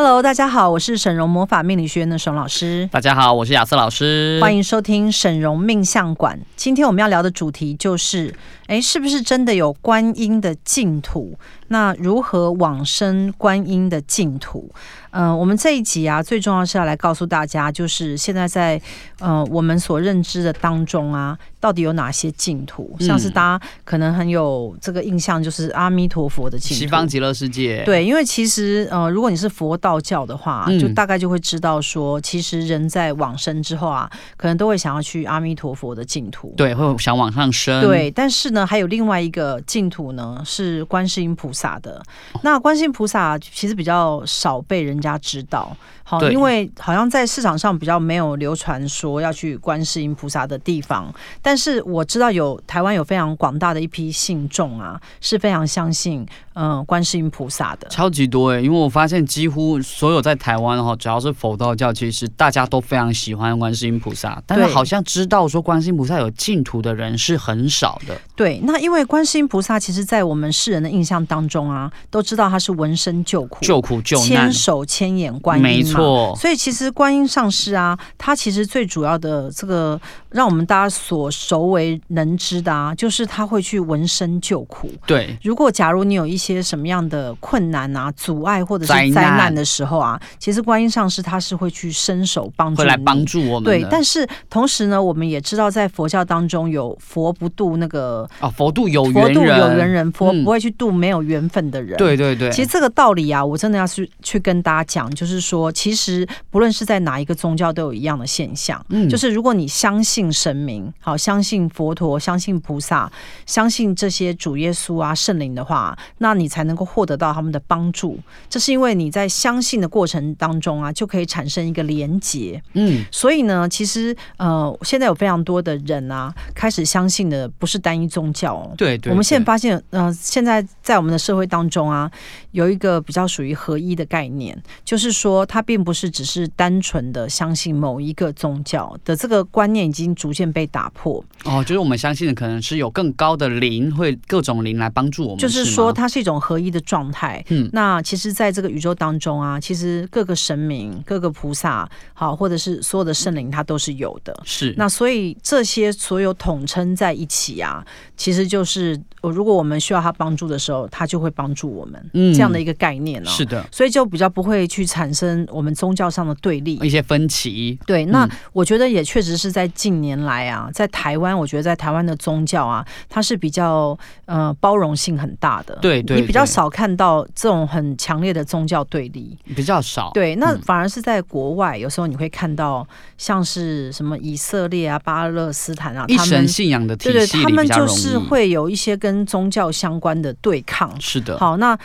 Hello，大家好，我是沈荣魔法命理学院的沈老师。大家好，我是亚瑟老师。欢迎收听沈荣命相馆。今天我们要聊的主题就是，哎，是不是真的有观音的净土？那如何往生观音的净土？嗯、呃，我们这一集啊，最重要是要来告诉大家，就是现在在呃我们所认知的当中啊，到底有哪些净土？像是大家可能很有这个印象，就是阿弥陀佛的净土，西方极乐世界。对，因为其实呃，如果你是佛道教的话，就大概就会知道说，其实人在往生之后啊，可能都会想要去阿弥陀佛的净土，对，会想往上升。对，但是呢，还有另外一个净土呢，是观世音菩萨的。那观世音菩萨其实比较少被人家知道。好，因为好像在市场上比较没有流传说要去观世音菩萨的地方，但是我知道有台湾有非常广大的一批信众啊，是非常相信嗯观世音菩萨的，超级多哎，因为我发现几乎所有在台湾哈，只要是佛道教，其实大家都非常喜欢观世音菩萨，但是好像知道说观世音菩萨有净土的人是很少的。对，那因为观世音菩萨其实在我们世人的印象当中啊，都知道他是闻声救苦、救苦救难、千手千眼观音，没错。所以其实观音上师啊，他其实最主要的这个让我们大家所熟为能知的啊，就是他会去闻声救苦。对，如果假如你有一些什么样的困难啊、阻碍或者是灾难的时候啊，其实观音上师他是会去伸手帮助，会来帮助我们。对，但是同时呢，我们也知道在佛教当中有佛不渡那个啊，佛度有缘人，佛度有缘人，佛不会去度没有缘分的人。对对对，其实这个道理啊，我真的要去去跟大家讲，就是说，其实。不论是在哪一个宗教，都有一样的现象，嗯，就是如果你相信神明，好，相信佛陀，相信菩萨，相信这些主耶稣啊、圣灵的话，那你才能够获得到他们的帮助。这是因为你在相信的过程当中啊，就可以产生一个连结，嗯，所以呢，其实呃，现在有非常多的人啊，开始相信的不是单一宗教哦，对，对，对，我们现在发现，呃，现在在我们的社会当中啊，有一个比较属于合一的概念，就是说它并不是。只是单纯的相信某一个宗教的这个观念已经逐渐被打破哦，就是我们相信的可能是有更高的灵，会各种灵来帮助我们，就是说它是一种合一的状态。嗯，那其实在这个宇宙当中啊，其实各个神明、各个菩萨，好，或者是所有的圣灵，它都是有的。是，那所以这些所有统称在一起啊，其实就是如果我们需要他帮助的时候，他就会帮助我们。嗯，这样的一个概念呢、哦。是的，所以就比较不会去产生我们宗教上的对立，一些分歧。对，那我觉得也确实是在近年来啊，在台湾，我觉得在台湾的宗教啊，它是比较呃包容性很大的。对，对，对，你比较少看到这种很强烈的宗教对立，比较少。对，那反而是在国外，有时候你会看到像是什么以色列啊、巴勒斯坦啊，他们信仰的体系，对对，他们就是会有一些跟宗教相关的对抗。是的，好，那。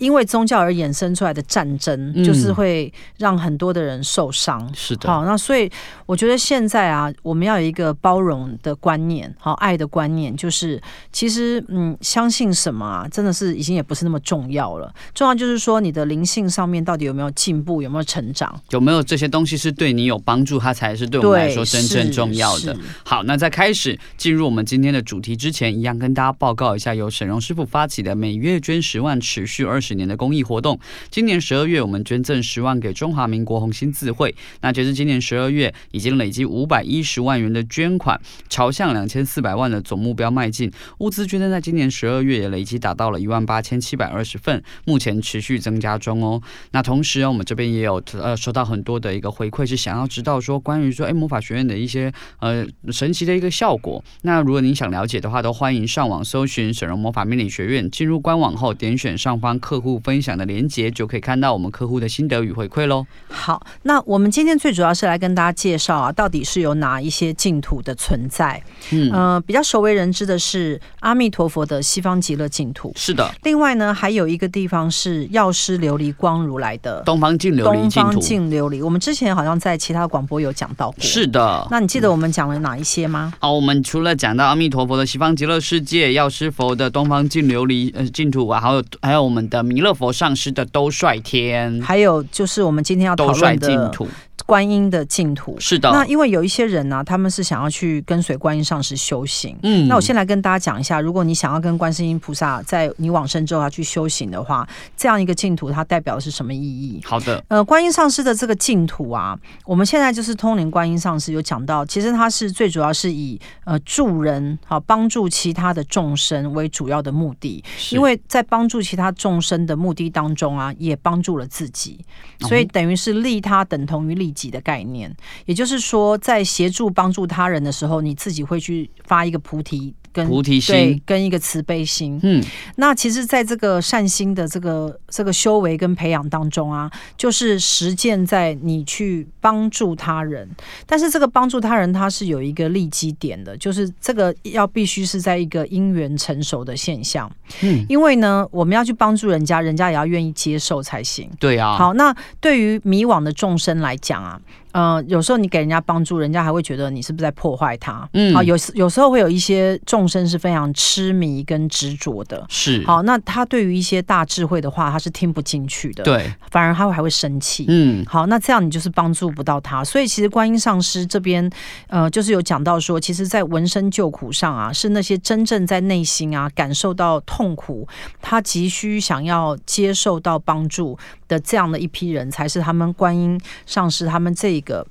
因为宗教而衍生出来的战争，就是会让很多的人受伤。嗯、是的，好，那所以我觉得现在啊，我们要有一个包容的观念，好，爱的观念，就是其实嗯，相信什么啊，真的是已经也不是那么重要了。重要就是说，你的灵性上面到底有没有进步，有没有成长，有没有这些东西是对你有帮助，它才是对我们来说真正重要的。好，那在开始进入我们今天的主题之前，一样跟大家报告一下，由沈荣师傅发起的每月捐十万，持续二十。十年的公益活动，今年十二月我们捐赠十万给中华民国红星字会，那截至今年十二月已经累积五百一十万元的捐款，朝向两千四百万的总目标迈进。物资捐赠在今年十二月也累计达到了一万八千七百二十份，目前持续增加中哦。那同时我们这边也有呃收到很多的一个回馈，是想要知道说关于说哎魔法学院的一些呃神奇的一个效果。那如果您想了解的话，都欢迎上网搜寻沈嵘魔法命理学院，进入官网后点选上方课。户分享的连接，就可以看到我们客户的心得与回馈喽。好，那我们今天最主要是来跟大家介绍啊，到底是有哪一些净土的存在。嗯，呃，比较熟为人知的是阿弥陀佛的西方极乐净土。是的。另外呢，还有一个地方是药师琉璃光如来的东方净琉璃净土。东方净琉璃，我们之前好像在其他广播有讲到过。是的。那你记得我们讲了哪一些吗？好，我们除了讲到阿弥陀佛的西方极乐世界，药师佛的东方净琉璃呃净土啊，还有还有我们的弥勒佛上师的兜率天，还有就是我们今天要讨论的净土。观音的净土。是的，那因为有一些人呢、啊，他们是想要去跟随观音上师修行。嗯，那我先来跟大家讲一下，如果你想要跟观世音菩萨在你往生之后要去修行的话，这样一个净土它代表的是什么意义？好的，呃，观音上师的这个净土啊，我们现在就是通灵观音上师有讲到，其实它是最主要是以呃助人好帮助其他的众生为主要的目的，因为在帮助其他众生的目的当中啊，也帮助了自己，所以等于是利他等同于利己己的概念，也就是说，在协助帮助他人的时候，你自己会去发一个菩提。跟菩提心，跟一个慈悲心，嗯，那其实，在这个善心的这个这个修为跟培养当中啊，就是实践在你去帮助他人，但是这个帮助他人，它是有一个利基点的，就是这个要必须是在一个因缘成熟的现象，嗯，因为呢，我们要去帮助人家，人家也要愿意接受才行，对啊。好，那对于迷惘的众生来讲啊。呃，有时候你给人家帮助，人家还会觉得你是不是在破坏他？嗯，好，有有时候会有一些众生是非常痴迷跟执着的，是。好，那他对于一些大智慧的话，他是听不进去的，对，反而他会还会生气。嗯，好，那这样你就是帮助不到他。所以其实观音上师这边，呃，就是有讲到说，其实，在闻声救苦上啊，是那些真正在内心啊感受到痛苦，他急需想要接受到帮助的这样的一批人，才是他们观音上师他们这一个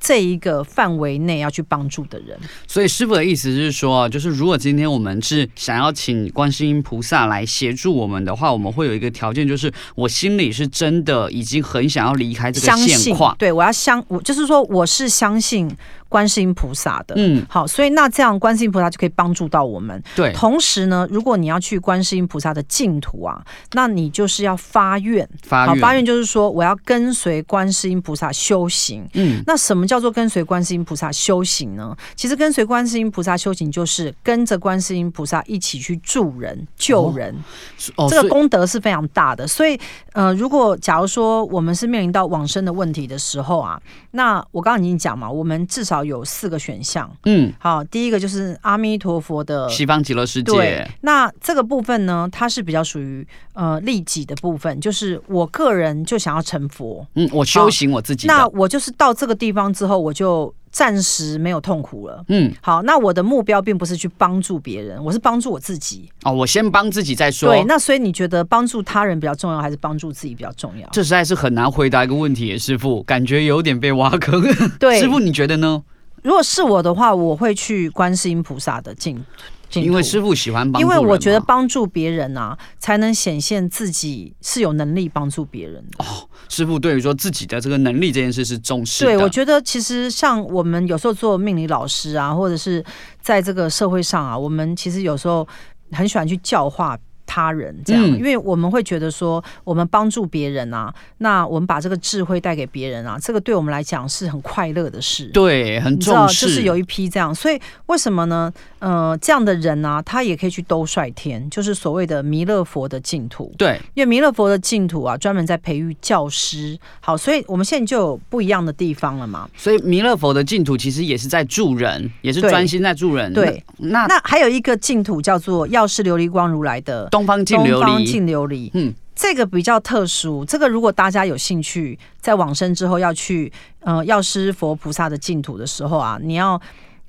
这一个范围内要去帮助的人。所以师傅的意思是说，就是如果今天我们是想要请观世音菩萨来协助我们的话，我们会有一个条件，就是我心里是真的已经很想要离开这个现况。对，我要相，我就是说我是相信。观世音菩萨的，嗯，好，所以那这样观世音菩萨就可以帮助到我们。对，同时呢，如果你要去观世音菩萨的净土啊，那你就是要发愿，发愿，发愿就是说我要跟随观世音菩萨修行。嗯，那什么叫做跟随观世音菩萨修行呢？其实跟随观世音菩萨修行就是跟着观世音菩萨一起去助人、救人，哦，这个功德是非常大的。所以，呃，如果假如说我们是面临到往生的问题的时候啊，那我刚刚已经讲嘛，我们至少。有四个选项，嗯，好，第一个就是阿弥陀佛的西方极乐世界。对，那这个部分呢，它是比较属于呃利己的部分，就是我个人就想要成佛，嗯，我修行我自己，那我就是到这个地方之后，我就暂时没有痛苦了，嗯，好，那我的目标并不是去帮助别人，我是帮助我自己。哦，我先帮自己再说。对，那所以你觉得帮助他人比较重要，还是帮助自己比较重要？这实在是很难回答一个问题，师傅，感觉有点被挖坑。对，师傅你觉得呢？如果是我的话，我会去观世音菩萨的净土，因为师傅喜欢帮助，因为我觉得帮助别人啊，才能显现自己是有能力帮助别人的。哦，师傅对于说自己的这个能力这件事是重视的。对，我觉得其实像我们有时候做命理老师啊，或者是在这个社会上啊，我们其实有时候很喜欢去教化。他人这样，因为我们会觉得说，我们帮助别人啊，那我们把这个智慧带给别人啊，这个对我们来讲是很快乐的事。对，很重视。就是有一批这样，所以为什么呢？呃，这样的人呢、啊，他也可以去兜率天，就是所谓的弥勒佛的净土。对，因为弥勒佛的净土啊，专门在培育教师。好，所以我们现在就有不一样的地方了嘛。所以弥勒佛的净土其实也是在助人，也是专心在助人。对，那那还有一个净土叫做药师琉璃光如来的。东方净琉璃，东方净琉璃，嗯，这个比较特殊。这个如果大家有兴趣，在往生之后要去呃药师佛菩萨的净土的时候啊，你要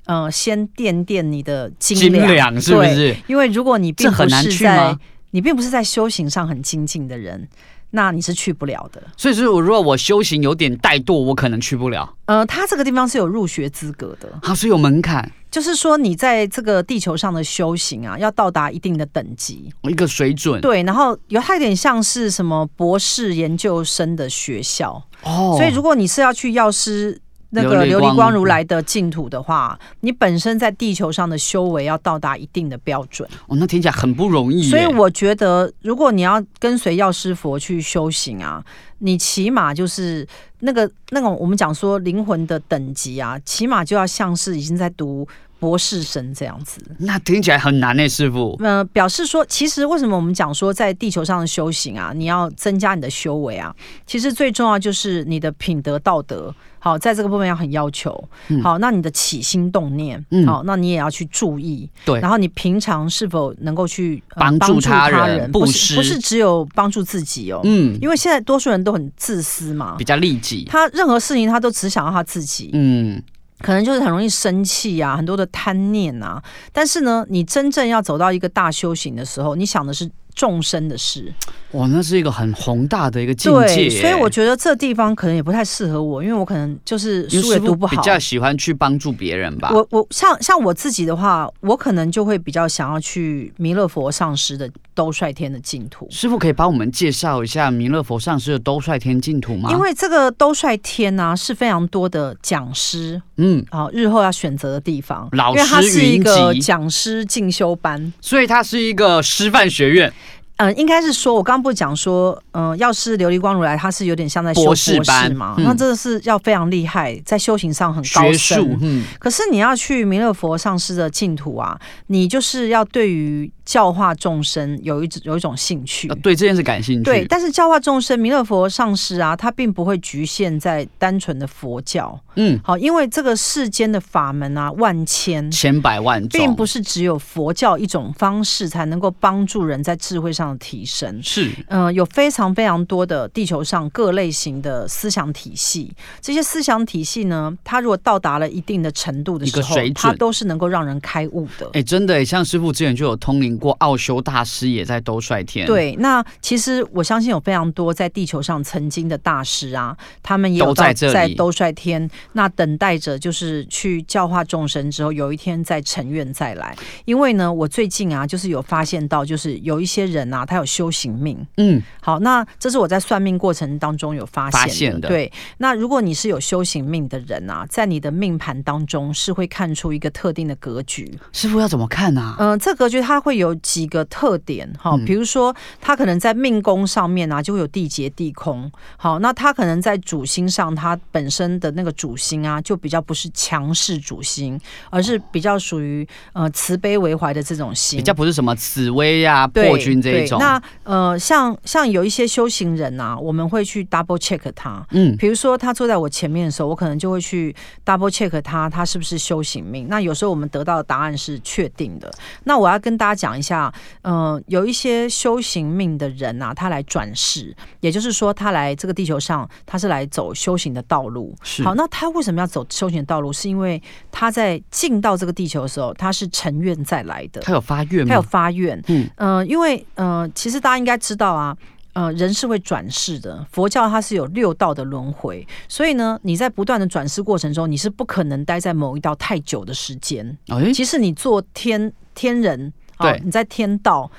呃先垫垫你的斤两，是不是？因为如果你并不是在你并不是在修行上很精进的人。那你是去不了的，所以说，我如果我修行有点怠惰，我可能去不了。呃，他这个地方是有入学资格的，它是有门槛，就是说你在这个地球上的修行啊，要到达一定的等级，一个水准。对，然后有它有点像是什么博士研究生的学校哦，所以如果你是要去药师那个琉璃光如来的净土的话，你本身在地球上的修为要到达一定的标准。哦，那听起来很不容易。所以我觉得，如果你要跟随药师佛去修行啊，你起码就是那个那种我们讲说灵魂的等级啊，起码就要像是已经在读。博士生这样子，那听起来很难呢，师傅。呃，表示说，其实为什么我们讲说在地球上的修行啊，你要增加你的修为啊，其实最重要就是你的品德道德，好，在这个部分要很要求。嗯、好，那你的起心动念，嗯、好，那你也要去注意。对，然后你平常是否能够去帮助他人？不是不是只有帮助自己哦。嗯，因为现在多数人都很自私嘛，比较利己，他任何事情他都只想要他自己。嗯。可能就是很容易生气啊，很多的贪念啊。但是呢，你真正要走到一个大修行的时候，你想的是众生的事。哇，那是一个很宏大的一个境界。所以我觉得这地方可能也不太适合我，因为我可能就是书也读不好，比较喜欢去帮助别人吧。我我像像我自己的话，我可能就会比较想要去弥勒佛上师的兜率天的净土。师傅可以帮我们介绍一下弥勒佛上师的兜率天净土吗？因为这个兜率天呢、啊、是非常多的讲师，嗯，啊，日后要选择的地方，老师因为它是一个讲师进修班，所以它是一个师范学院。嗯，应该是说，我刚刚不是讲说，嗯，药师琉璃光如来，他是有点像在修博士嘛，嗯、那真的是要非常厉害，在修行上很高深。嗯，可是你要去弥勒佛上师的净土啊，你就是要对于。教化众生有一有一种兴趣，对这件事感兴趣。对，但是教化众生，弥勒佛上师啊，他并不会局限在单纯的佛教。嗯，好，因为这个世间的法门啊，万千千百万种，并不是只有佛教一种方式才能够帮助人在智慧上的提升。是，嗯、呃，有非常非常多的地球上各类型的思想体系，这些思想体系呢，它如果到达了一定的程度的时候，它都是能够让人开悟的。哎，真的，像师傅之前就有通灵。过奥修大师也在兜率天。对，那其实我相信有非常多在地球上曾经的大师啊，他们也有在在兜率天，那等待着就是去教化众生之后，有一天再成愿再来。因为呢，我最近啊，就是有发现到，就是有一些人啊，他有修行命。嗯，好，那这是我在算命过程当中有发现的。发现的。对，那如果你是有修行命的人啊，在你的命盘当中是会看出一个特定的格局。师傅要怎么看呢？啊？嗯，这格局它会有。几个特点哈，比如说他可能在命宫上面啊，就会有地劫地空。好，那他可能在主星上，他本身的那个主星啊，就比较不是强势主星，而是比较属于呃慈悲为怀的这种星，比较不是什么紫薇呀破军这一种。那呃，像像有一些修行人啊，我们会去 double check 他，嗯，比如说他坐在我前面的时候，我可能就会去 double check 他，他是不是修行命。那有时候我们得到的答案是确定的。那我要跟大家讲。一下，嗯、呃，有一些修行命的人啊，他来转世，也就是说，他来这个地球上，他是来走修行的道路。是好，那他为什么要走修行的道路？是因为他在进到这个地球的时候，他是成愿再来的。他有发愿吗？他有发愿。嗯，呃，因为，呃，其实大家应该知道啊，呃，人是会转世的。佛教它是有六道的轮回，所以呢，你在不断的转世过程中，你是不可能待在某一道太久的时间。哎，其实你做天天人。对、哦，你在天道，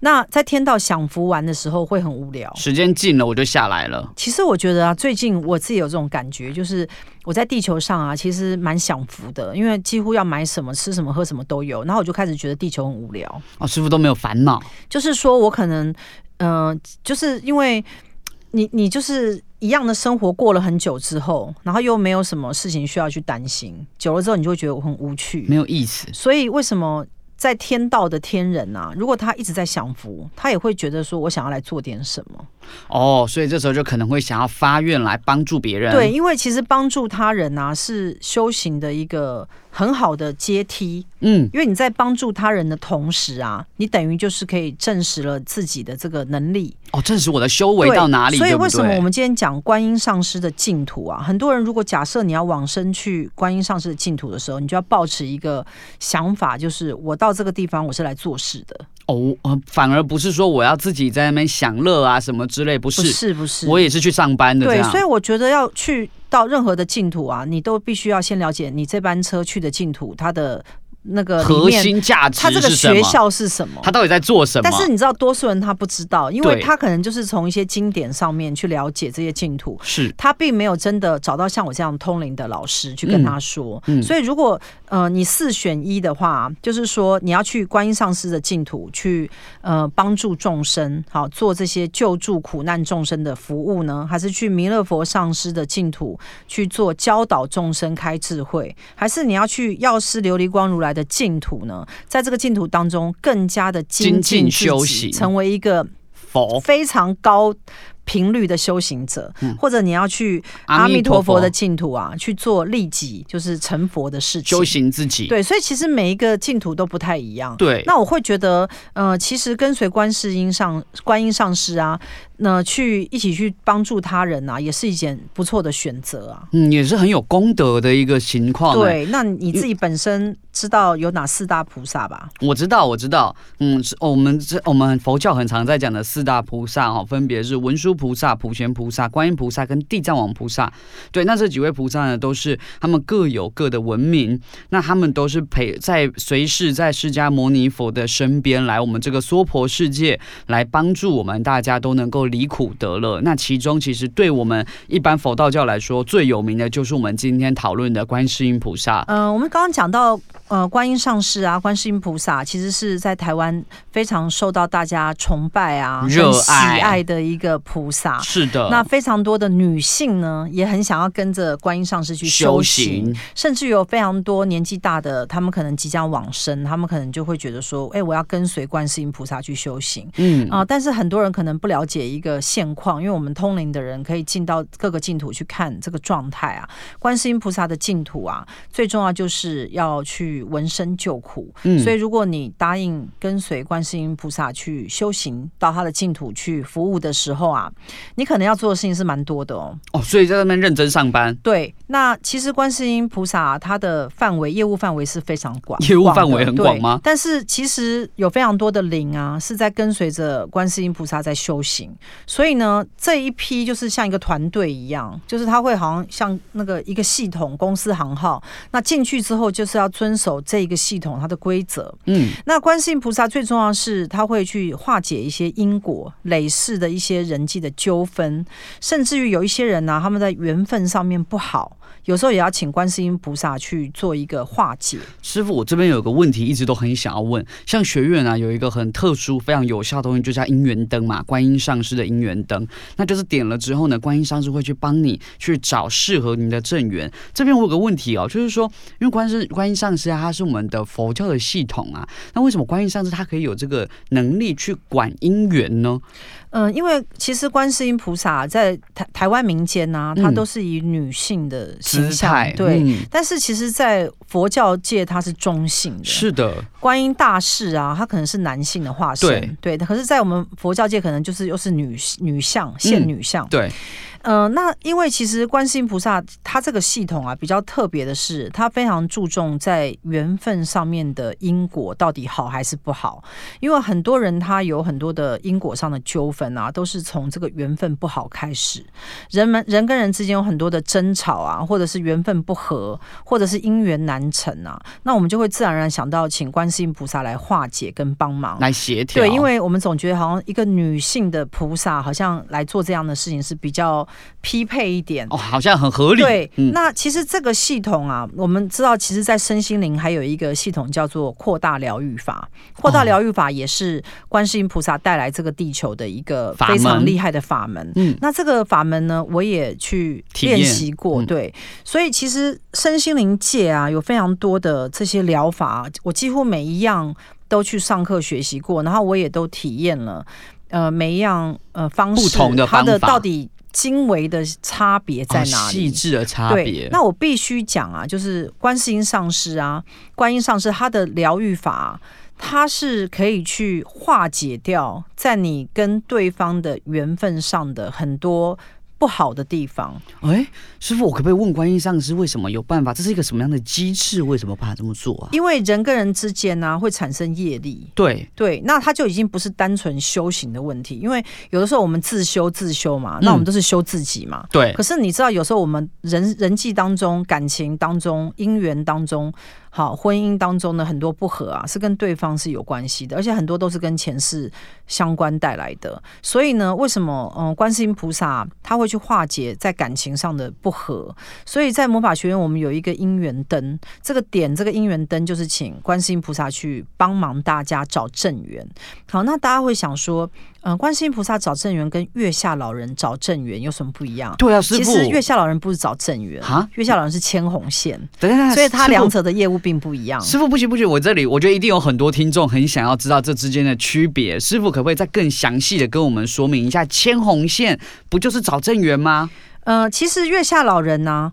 那在天道享福完的时候会很无聊。时间近了，我就下来了。其实我觉得啊，最近我自己有这种感觉，就是我在地球上啊，其实蛮享福的，因为几乎要买什么、吃什么、喝什么都有。然后我就开始觉得地球很无聊。哦，师傅都没有烦恼。就是说我可能，嗯、呃，就是因为你，你就是一样的生活过了很久之后，然后又没有什么事情需要去担心，久了之后你就会觉得我很无趣，没有意思。所以为什么？在天道的天人啊，如果他一直在享福，他也会觉得说，我想要来做点什么。哦，所以这时候就可能会想要发愿来帮助别人。对，因为其实帮助他人啊，是修行的一个很好的阶梯。嗯，因为你在帮助他人的同时啊，你等于就是可以证实了自己的这个能力。哦，证实我的修为到哪里？所以为什么我们今天讲观音上师的净土啊？很多人如果假设你要往生去观音上师的净土的时候，你就要保持一个想法，就是我到这个地方我是来做事的。哦，反而不是说我要自己在那边享乐啊什么之类，不是，不是，不是，我也是去上班的。对，所以我觉得要去到任何的净土啊，你都必须要先了解你这班车去的净土它的那个核心价值，他这个学校是什么？他到底在做什么？但是你知道，多数人他不知道，因为他可能就是从一些经典上面去了解这些净土，是。他并没有真的找到像我这样通灵的老师去跟他说。嗯。嗯、所以如果呃你四选一的话，就是说你要去观音上师的净土去呃帮助众生，好做这些救助苦难众生的服务呢，还是去弥勒佛上师的净土去做教导众生开智慧，还是你要去药师琉璃光如来的净土呢？在这个净土当中，更加的精进修行，成为一个佛非常高频率的修行者，或者你要去阿弥陀佛的净土啊，去做利己，就是成佛的事情，修行自己。对，所以其实每一个净土都不太一样。对，那我会觉得，呃，其实跟随观世音上观音上师啊。那去一起去帮助他人啊，也是一件不错的选择啊。嗯，也是很有功德的一个情况。对，那你自己本身知道有哪四大菩萨吧？我知道，我知道。嗯，我们这我们佛教很常在讲的四大菩萨哈，分别是文殊菩萨、普贤菩萨、观音菩萨跟地藏王菩萨。对，那这几位菩萨呢，都是他们各有各的文明。那他们都是陪在随时在释迦牟尼佛的身边，来我们这个娑婆世界来帮助我们，大家都能够。离苦得乐，那其中其实对我们一般佛道教来说最有名的就是我们今天讨论的观世音菩萨。嗯、呃，我们刚刚讲到呃，观音上师啊，观世音菩萨其实是在台湾非常受到大家崇拜啊、热爱、喜爱的一个菩萨。是的，那非常多的女性呢，也很想要跟着观音上师去修行，修行甚至有非常多年纪大的，他们可能即将往生，他们可能就会觉得说，哎，我要跟随观世音菩萨去修行。嗯啊、呃，但是很多人可能不了解。一个现况，因为我们通灵的人可以进到各个净土去看这个状态啊。观世音菩萨的净土啊，最重要就是要去闻声救苦。嗯，所以如果你答应跟随观世音菩萨去修行，到他的净土去服务的时候啊，你可能要做的事情是蛮多的哦。哦，所以在那边认真上班。对，那其实观世音菩萨啊，他的范围业务范围是非常广，业务范围很广吗？但是其实有非常多的灵啊，是在跟随着观世音菩萨在修行。所以呢，这一批就是像一个团队一样，就是他会好像像那个一个系统公司行号，那进去之后就是要遵守这个系统它的规则。嗯，那观世音菩萨最重要的是他会去化解一些因果累世的一些人际的纠纷，甚至于有一些人呢、啊，他们在缘分上面不好。有时候也要请观世音菩萨去做一个化解。师傅，我这边有个问题一直都很想要问，像学院啊有一个很特殊、非常有效的东西，就叫姻缘灯嘛，观音上师的姻缘灯，那就是点了之后呢，观音上师会去帮你去找适合你的正缘。这边我有个问题哦，就是说，因为观世观音上师啊，他是我们的佛教的系统啊，那为什么观音上师他可以有这个能力去管姻缘呢？嗯，因为其实观世音菩萨在台台湾民间呢、啊，它都是以女性的形象，嗯、对。嗯、但是其实，在佛教界，它是中性的。是的，观音大士啊，他可能是男性的化身，对。对，可是，在我们佛教界，可能就是又是女女相，现女相，嗯、对。嗯、呃，那因为其实观世音菩萨他这个系统啊比较特别的是，他非常注重在缘分上面的因果到底好还是不好。因为很多人他有很多的因果上的纠纷啊，都是从这个缘分不好开始。人们人跟人之间有很多的争吵啊，或者是缘分不合，或者是姻缘难成啊，那我们就会自然而然想到请观世音菩萨来化解跟帮忙，来协调。对，因为我们总觉得好像一个女性的菩萨好像来做这样的事情是比较。匹配一点哦，好像很合理。对，嗯、那其实这个系统啊，我们知道，其实，在身心灵还有一个系统叫做扩大疗愈法。扩大疗愈法也是观世音菩萨带来这个地球的一个非常厉害的法门。嗯，那这个法门呢，我也去练习过。嗯、对，所以其实身心灵界啊，有非常多的这些疗法，我几乎每一样都去上课学习过，然后我也都体验了。呃，每一样呃方式，不同的方法，它的到底。精微的差别在哪里？细致的差别。那我必须讲啊，就是观世音上师啊，观音上师他的疗愈法，他是可以去化解掉在你跟对方的缘分上的很多。不好的地方，哎，师傅，我可不可以问观音上师为什么有办法？这是一个什么样的机制？为什么把它这么做啊？因为人跟人之间呢、啊，会产生业力。对对，那他就已经不是单纯修行的问题。因为有的时候我们自修自修嘛，那我们都是修自己嘛。对、嗯。可是你知道，有时候我们人人际当中、感情当中、姻缘当中。好婚姻当中的很多不和啊，是跟对方是有关系的，而且很多都是跟前世相关带来的。所以呢，为什么嗯，观世音菩萨他会去化解在感情上的不和？所以在魔法学院，我们有一个姻缘灯，这个点这个姻缘灯就是请观世音菩萨去帮忙大家找正缘。好，那大家会想说。嗯、呃，观世音菩萨找正缘跟月下老人找正缘有什么不一样？对啊，师父，其实月下老人不是找正缘啊，月下老人是牵红线，等等，所以他两者的业务并不一样。师傅不行不行，我这里我觉得一定有很多听众很想要知道这之间的区别，师傅可不可以再更详细的跟我们说明一下？牵红线不就是找正缘吗？呃，其实月下老人呢、啊，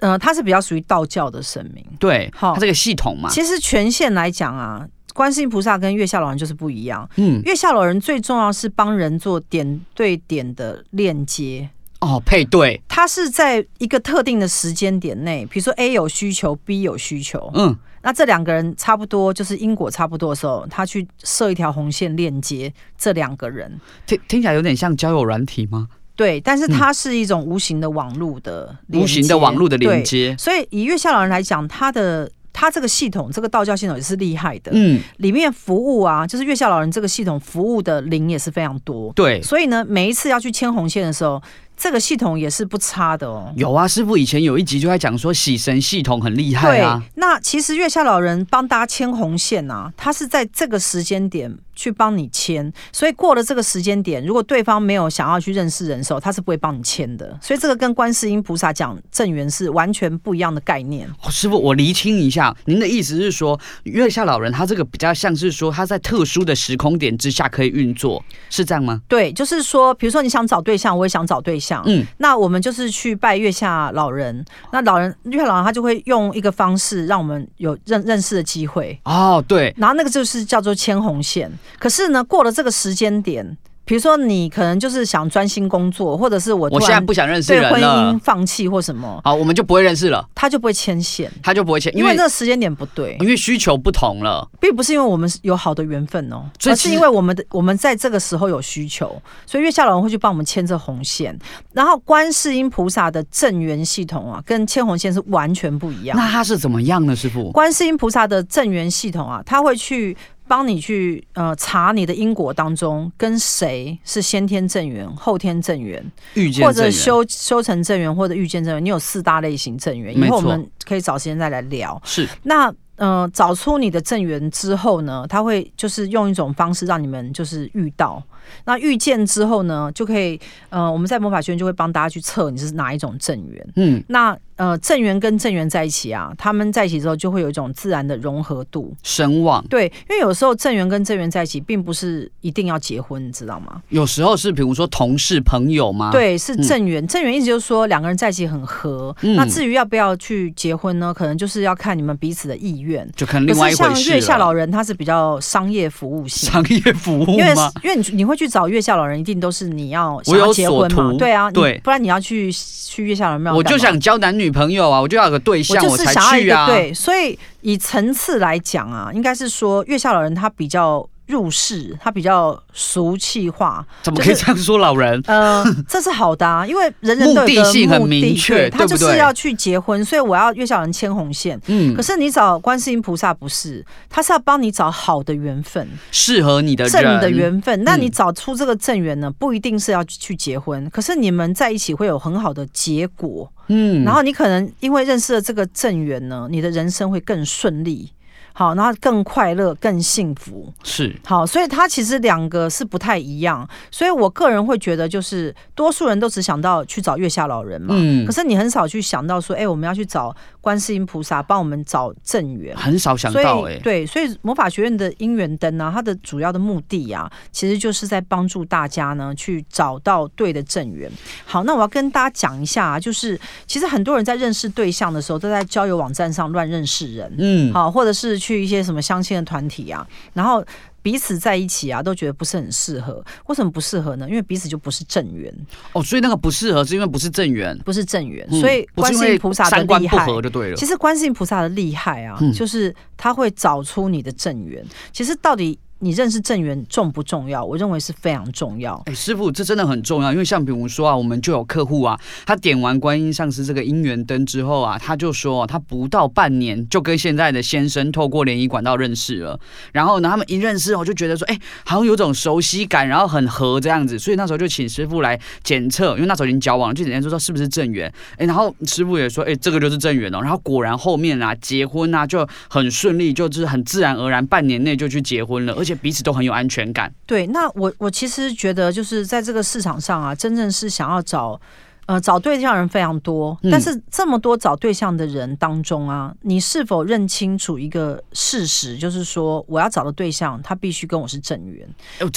呃，他是比较属于道教的神明，对，好，他这个系统嘛，其实权限来讲啊。观世音菩萨跟月下老人就是不一样。嗯，月下老人最重要是帮人做点对点的链接哦，配对。他是在一个特定的时间点内，比如说 A 有需求，B 有需求，嗯，那这两个人差不多就是因果差不多的时候，他去设一条红线链接这两个人。听听起来有点像交友软体吗？对，但是它是一种无形的网络的无形的网络的连接。所以以月下老人来讲，他的。他这个系统，这个道教系统也是厉害的。嗯，里面服务啊，就是月下老人这个系统服务的灵也是非常多。对，所以呢，每一次要去牵红线的时候，这个系统也是不差的哦。有啊，师傅以前有一集就在讲说喜神系统很厉害啊。对，那其实月下老人帮大家牵红线啊，他是在这个时间点。去帮你签，所以过了这个时间点，如果对方没有想要去认识人的时候，他是不会帮你签的。所以这个跟观世音菩萨讲正缘是完全不一样的概念。哦，师傅，我厘清一下，您的意思是说，月下老人他这个比较像是说他在特殊的时空点之下可以运作，是这样吗？对，就是说，比如说你想找对象，我也想找对象，嗯，那我们就是去拜月下老人，那老人月下老人他就会用一个方式让我们有认认识的机会。哦，对，然后那个就是叫做牵红线。可是呢，过了这个时间点。比如说，你可能就是想专心工作，或者是我我现在不想认识人了，对婚姻放弃或什么，好，我们就不会认识了，他就不会牵线，他就不会牵，因为那个时间点不对，因为需求不同了，并不是因为我们有好的缘分哦，而是因为我们的我们在这个时候有需求，所以月下老人会去帮我们牵这红线，然后观世音菩萨的正缘系统啊，跟牵红线是完全不一样。那他是怎么样呢？师傅？观世音菩萨的正缘系统啊，他会去。帮你去呃查你的因果当中跟谁是先天正缘、后天正缘，遇见或者修修成正缘或者遇见正缘，你有四大类型正缘，以后我们可以找时间再来聊。是那呃找出你的正缘之后呢，他会就是用一种方式让你们就是遇到。那遇见之后呢，就可以呃，我们在魔法学院就会帮大家去测你是哪一种正缘。嗯，那呃，正缘跟正缘在一起啊，他们在一起之后就会有一种自然的融合度、声望。对，因为有时候正缘跟正缘在一起，并不是一定要结婚，你知道吗？有时候是比如说同事、朋友吗？对，是正缘。嗯、正缘意思就是说两个人在一起很合。嗯、那至于要不要去结婚呢？可能就是要看你们彼此的意愿，就看另外一回事。像月下老人，他是比较商业服务型。商业服务吗？因为因为你你会。去找月下老人，一定都是你要想要结婚嘛？对啊，对，不然你要去去月下老人庙，我就想交男女朋友啊，我就要有个对象，我才去啊。对，所以以层次来讲啊，应该是说月下老人他比较。入世，他比较俗气化，怎么可以这样说？老人，就是、呃，这是好的啊，因为人人都有的，目的性很明确，他就是要去结婚，所以我要月下老人牵红线。嗯，可是你找观世音菩萨不是，他是要帮你找好的缘分，适合你的正的缘分。那你找出这个正缘呢，不一定是要去结婚，可是你们在一起会有很好的结果。嗯，然后你可能因为认识了这个正缘呢，你的人生会更顺利。好，然后更快乐、更幸福是。好，所以它其实两个是不太一样，所以我个人会觉得，就是多数人都只想到去找月下老人嘛，嗯，可是你很少去想到说，哎，我们要去找观世音菩萨帮我们找正缘，很少想到，哎，对，所以魔法学院的姻缘灯呢，它的主要的目的啊，其实就是在帮助大家呢去找到对的正缘。好，那我要跟大家讲一下啊，就是其实很多人在认识对象的时候，都在交友网站上乱认识人，嗯，好，或者是。去一些什么相亲的团体啊，然后彼此在一起啊，都觉得不是很适合。为什么不适合呢？因为彼此就不是正缘哦，所以那个不适合是因为不是正缘，不是正缘。所以观世音菩萨的厉害就对了。其实观世音菩萨的厉害啊，就是他会找出你的正缘。其实到底你认识正缘重不重要？我认为是非常重要。哎，师傅，这真的很重要，因为像比如说啊，我们就有客户啊，他点完观音上师这个姻缘灯之后啊，他就说他不到半年就跟现在的先生透过联谊管道认识了，然后呢，他们一认识我就觉得说，哎，好像有种熟悉感，然后很合这样子，所以那时候就请师傅来检测，因为那时候已经交往了，就检验说说是不是正缘。哎，然后师傅也说，哎，这个就是正缘哦。然后果然后面啊，结婚啊就很顺利，就是很自然而然，半年内就去结婚了，而且彼此都很有安全感。对，那我我其实觉得，就是在这个市场上啊，真正是想要找呃找对象人非常多，但是这么多找对象的人当中啊，你是否认清楚一个事实，就是说我要找的对象，他必须跟我是正缘。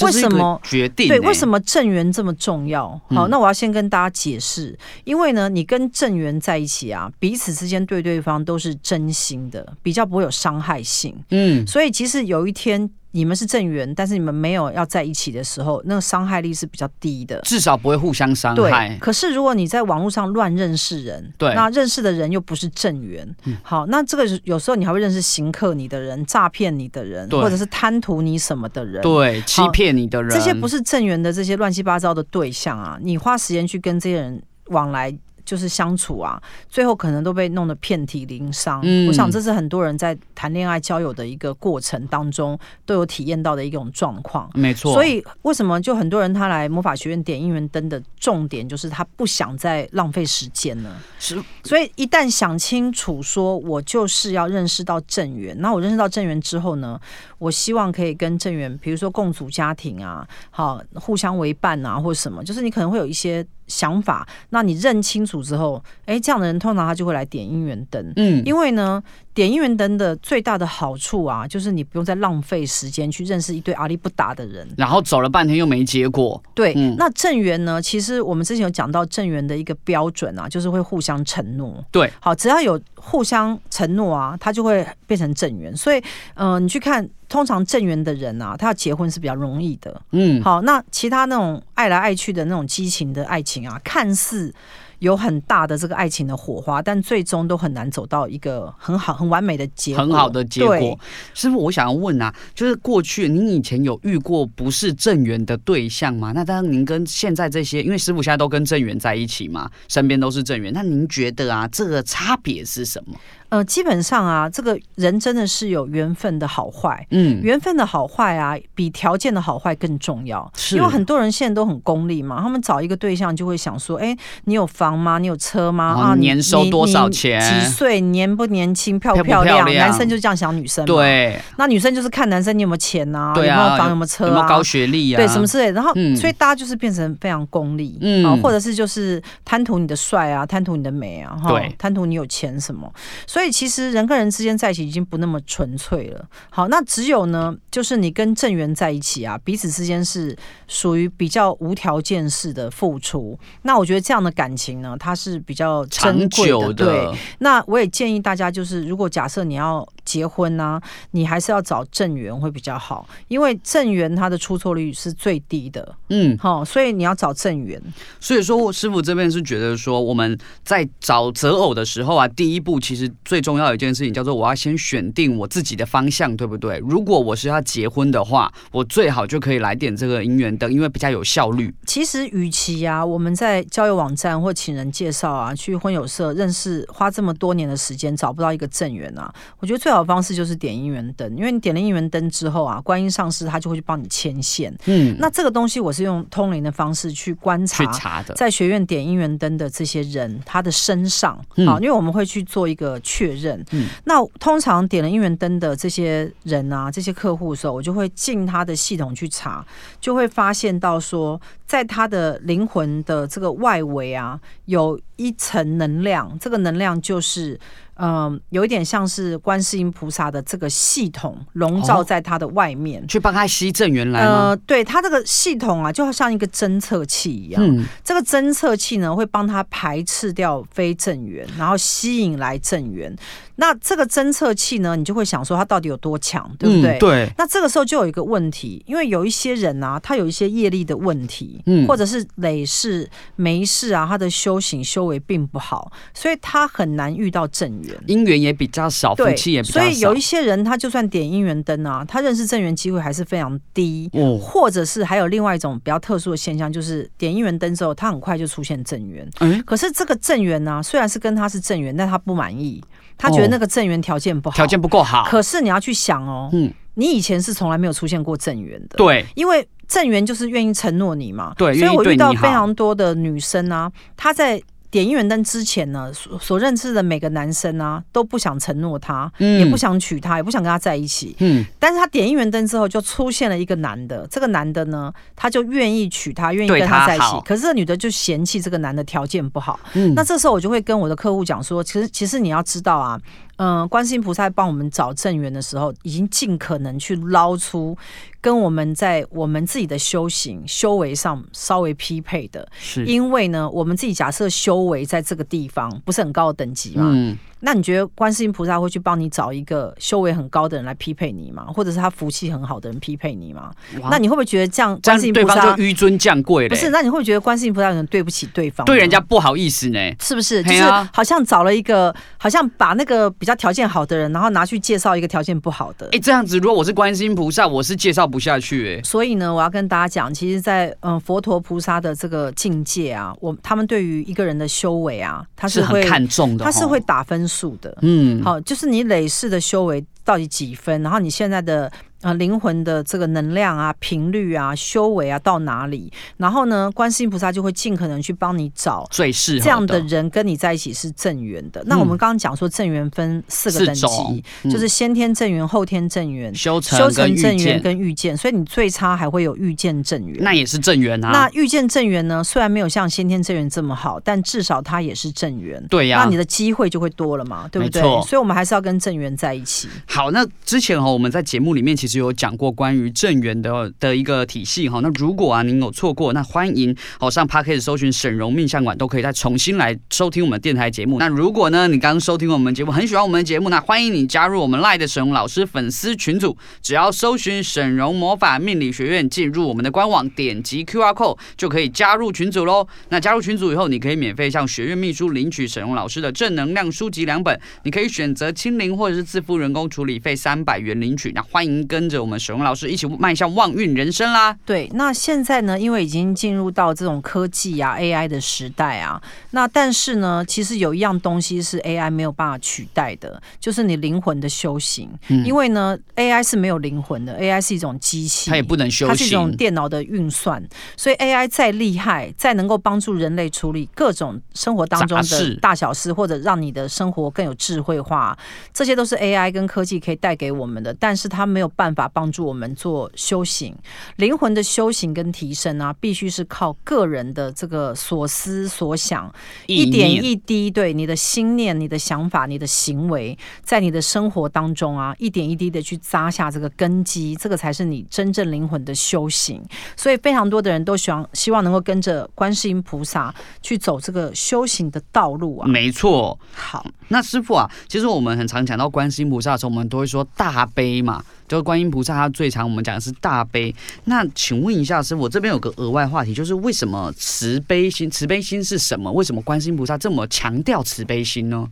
为什么决定？对，为什么正缘这么重要？好，那我要先跟大家解释，因为呢，你跟正缘在一起啊，彼此之间对对方都是真心的，比较不会有伤害性。嗯，所以其实有一天。你们是正缘，但是你们没有要在一起的时候，那个伤害力是比较低的，至少不会互相伤害。对，可是如果你在网络上乱认识人，对，那认识的人又不是正缘，嗯，好，那这个有时候你还会认识行客你的人、诈骗你的人，或者是贪图你什么的人，对，欺骗你的人，这些不是正缘的这些乱七八糟的对象啊，你花时间去跟这些人往来。就是相处啊，最后可能都被弄得遍体鳞伤。嗯，我想这是很多人在谈恋爱交友的一个过程当中都有体验到的一种状况。没错。所以为什么就很多人他来魔法学院点姻缘灯的重点就是他不想再浪费时间呢？是。所以一旦想清楚，说我就是要认识到正缘，那我认识到正缘之后呢，我希望可以跟正缘，比如说共组家庭啊，好，互相为伴啊，或者什么，就是你可能会有一些。想法，那你认清楚之后，哎，这样的人通常他就会来点姻缘灯，嗯，因为呢，点姻缘灯的最大的好处啊，就是你不用再浪费时间去认识一堆阿里不达的人，然后走了半天又没结果。对，嗯、那正缘呢？其实我们之前有讲到正缘的一个标准啊，就是会互相承诺。对，好，只要有互相承诺啊，他就会变成正缘。所以，嗯、呃，你去看。通常正缘的人啊，他要结婚是比较容易的。嗯，好，那其他那种爱来爱去的那种激情的爱情啊，看似有很大的这个爱情的火花，但最终都很难走到一个很好、很完美的结果。很好的结果。师傅，我想要问啊，就是过去您以前有遇过不是正缘的对象吗？那当然，您跟现在这些，因为师傅现在都跟正缘在一起嘛，身边都是正缘，那您觉得啊，这个差别是什么？呃，基本上啊，这个人真的是有缘分的好坏，嗯，缘分的好坏啊，比条件的好坏更重要。是，因为很多人现在都很功利嘛，他们找一个对象就会想说，哎，你有房吗？你有车吗？啊，年收多少钱？几岁？年不年轻？漂不漂亮？男生就这样想女生，对。那女生就是看男生你有没有钱呐，有没有房，有没有车，有没有高学历啊？对，什么之类。然后，所以大家就是变成非常功利，嗯，或者是就是贪图你的帅啊，贪图你的美啊，哈，贪图你有钱什么。所以其实人跟人。之间在一起已经不那么纯粹了。好，那只有呢，就是你跟正缘在一起啊，彼此之间是属于比较无条件式的付出。那我觉得这样的感情呢，它是比较珍贵的。对，那我也建议大家，就是如果假设你要结婚呢、啊，你还是要找正缘会比较好，因为正缘它的出错率是最低的。嗯，好，所以你要找正缘。所以说，我师傅这边是觉得说，我们在找择偶的时候啊，第一步其实最重要的一件事情。叫做我要先选定我自己的方向，对不对？如果我是要结婚的话，我最好就可以来点这个姻缘灯，因为比较有效率。其实，与其啊，我们在交友网站或请人介绍啊，去婚友社认识，花这么多年的时间找不到一个正缘啊，我觉得最好的方式就是点姻缘灯，因为你点了姻缘灯之后啊，观音上师他就会去帮你牵线。嗯，那这个东西我是用通灵的方式去观察，去查的，在学院点姻缘灯的这些人他的身上啊，因为我们会去做一个确认。嗯。那通常点了应援灯的这些人啊，这些客户的时候，我就会进他的系统去查，就会发现到说，在他的灵魂的这个外围啊，有一层能量，这个能量就是。嗯，有一点像是观世音菩萨的这个系统笼罩在他的外面，哦、去帮他吸正缘来吗？呃，对，他这个系统啊，就好像一个侦测器一样。嗯，这个侦测器呢，会帮他排斥掉非正缘，然后吸引来正缘。那这个侦测器呢，你就会想说，他到底有多强，对不对？嗯、对。那这个时候就有一个问题，因为有一些人啊，他有一些业力的问题，嗯，或者是累世、没世啊，他的修行修为并不好，所以他很难遇到正缘。缘，姻缘也比较少，福气也比较少。所以有一些人，他就算点姻缘灯啊，他认识正缘机会还是非常低。哦，或者是还有另外一种比较特殊的现象，就是点姻缘灯之后，他很快就出现正缘。嗯，可是这个正缘呢，虽然是跟他是正缘，但他不满意，他觉得那个正缘条件不好，条件不够好。可是你要去想哦，嗯，你以前是从来没有出现过正缘的，对，因为。正缘就是愿意承诺你嘛，对，所以我遇到非常多的女生啊，她在点姻缘灯之前呢，所所认识的每个男生啊，都不想承诺他，嗯，也不想娶她，也不想跟她在一起，嗯，但是他点姻缘灯之后，就出现了一个男的，这个男的呢，他就愿意娶她，愿意跟她在一起，可是这女的就嫌弃这个男的条件不好，嗯，那这时候我就会跟我的客户讲说，其实其实你要知道啊。嗯，观世音菩萨帮我们找正缘的时候，已经尽可能去捞出跟我们在我们自己的修行修为上稍微匹配的。是，因为呢，我们自己假设修为在这个地方不是很高的等级嘛。嗯。那你觉得观世音菩萨会去帮你找一个修为很高的人来匹配你吗？或者是他福气很好的人匹配你吗？那你会不会觉得这样观世音菩萨对方就纡尊降贵了？不是，那你会不会觉得观世音菩萨可能对不起对方，对人家不好意思呢？是不是？就是好像找了一个，好像把那个比较条件好的人，然后拿去介绍一个条件不好的。哎，这样子，如果我是观世音菩萨，我是介绍不下去哎。所以呢，我要跟大家讲，其实在，在嗯佛陀菩萨的这个境界啊，我他们对于一个人的修为啊，他是会是很看重的，他是会打分数的。嗯。好，就是你累世的修为到底几分，然后你现在的。啊，灵魂的这个能量啊、频率啊、修为啊到哪里？然后呢，观世音菩萨就会尽可能去帮你找最适合这样的人跟你在一起是正缘的。那我们刚刚讲说正缘分四个等级，嗯、就是先天正缘、后天正缘、修成修成正缘跟遇见。所以你最差还会有遇见正缘，那也是正缘啊。那遇见正缘呢，虽然没有像先天正缘这么好，但至少它也是正缘。对呀、啊，那你的机会就会多了嘛，对不对？所以我们还是要跟正缘在一起。好，那之前哦我们在节目里面其实有讲过关于正缘的的一个体系哈，那如果啊您有错过，那欢迎好上 Podcast 搜寻沈荣命相馆，都可以再重新来收听我们电台节目。那如果呢你刚刚收听我们节目，很喜欢我们的节目，那欢迎你加入我们赖的沈荣老师粉丝群组，只要搜寻沈荣魔法命理学院，进入我们的官网，点击 QR code 就可以加入群组喽。那加入群组以后，你可以免费向学院秘书领取沈荣老师的正能量书籍两本，你可以选择清零或者是自付人工处理费三百元领取。那欢迎跟着我们沈荣老师。一起迈向旺运人生啦！对，那现在呢，因为已经进入到这种科技啊、AI 的时代啊，那但是呢，其实有一样东西是 AI 没有办法取代的，就是你灵魂的修行。嗯、因为呢，AI 是没有灵魂的，AI 是一种机器，它也不能修行，它是一种电脑的运算。所以 AI 再厉害，再能够帮助人类处理各种生活当中的大小事，或者让你的生活更有智慧化，这些都是 AI 跟科技可以带给我们的，但是它没有办法帮助我们。做修行，灵魂的修行跟提升啊，必须是靠个人的这个所思所想，一点一滴，对你的心念、你的想法、你的行为，在你的生活当中啊，一点一滴的去扎下这个根基，这个才是你真正灵魂的修行。所以，非常多的人都希望希望能够跟着观世音菩萨去走这个修行的道路啊。没错。好，那师傅啊，其实我们很常讲到观世音菩萨的时候，我们都会说大悲嘛。就观音菩萨，他最常我们讲的是大悲。那请问一下，师傅，我这边有个额外话题，就是为什么慈悲心？慈悲心是什么？为什么观世音菩萨这么强调慈悲心呢？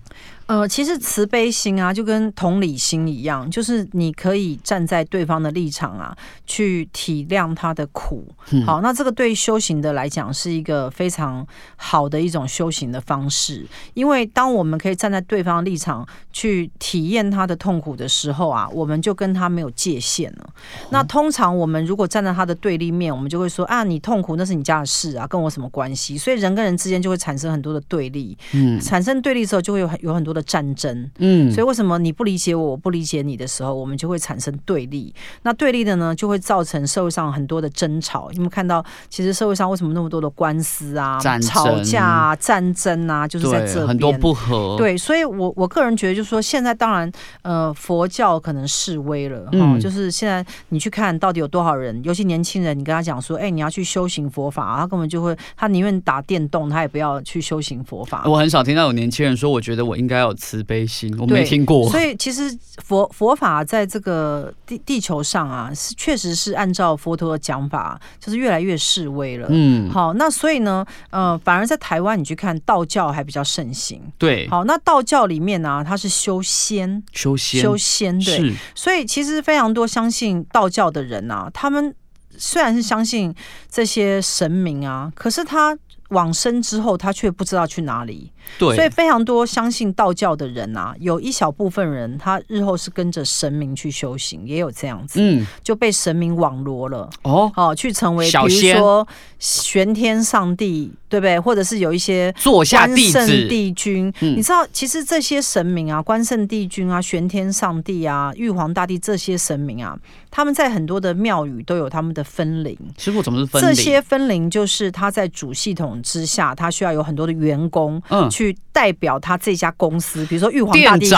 呃，其实慈悲心啊，就跟同理心一样，就是你可以站在对方的立场啊，去体谅他的苦。嗯、好，那这个对修行的来讲是一个非常好的一种修行的方式，因为当我们可以站在对方的立场去体验他的痛苦的时候啊，我们就跟他没有界限了。嗯、那通常我们如果站在他的对立面，我们就会说啊，你痛苦那是你家的事啊，跟我什么关系？所以人跟人之间就会产生很多的对立。嗯，产生对立之后，就会有很有很多的。战争，嗯，所以为什么你不理解我，我不理解你的时候，我们就会产生对立。那对立的呢，就会造成社会上很多的争吵。你们看到，其实社会上为什么那么多的官司啊、吵架啊、战争啊，就是在这边很多不和。对，所以我我个人觉得，就是说，现在当然，呃，佛教可能示威了，嗯、哦，就是现在你去看到底有多少人，尤其年轻人，你跟他讲说，哎、欸，你要去修行佛法，他根本就会，他宁愿打电动，他也不要去修行佛法。我很少听到有年轻人说，我觉得我应该要。有慈悲心？我没听过。所以其实佛佛法在这个地地球上啊，是确实是按照佛陀的讲法，就是越来越示威了。嗯，好，那所以呢，呃，反而在台湾你去看道教还比较盛行。对，好，那道教里面呢、啊，它是修仙，修仙，修仙。对，所以其实非常多相信道教的人啊，他们虽然是相信这些神明啊，可是他往生之后，他却不知道去哪里。对，所以非常多相信道教的人啊，有一小部分人，他日后是跟着神明去修行，也有这样子，嗯，就被神明网罗了哦，哦，去成为比如说玄天上帝，对不对？或者是有一些座下弟子、帝君，嗯、你知道，其实这些神明啊，关圣帝君啊，玄天上帝啊，玉皇大帝这些神明啊，他们在很多的庙宇都有他们的分灵。师傅怎么是分灵？这些分灵就是他在主系统之下，他需要有很多的员工，嗯。去代表他这家公司，比如说玉皇大帝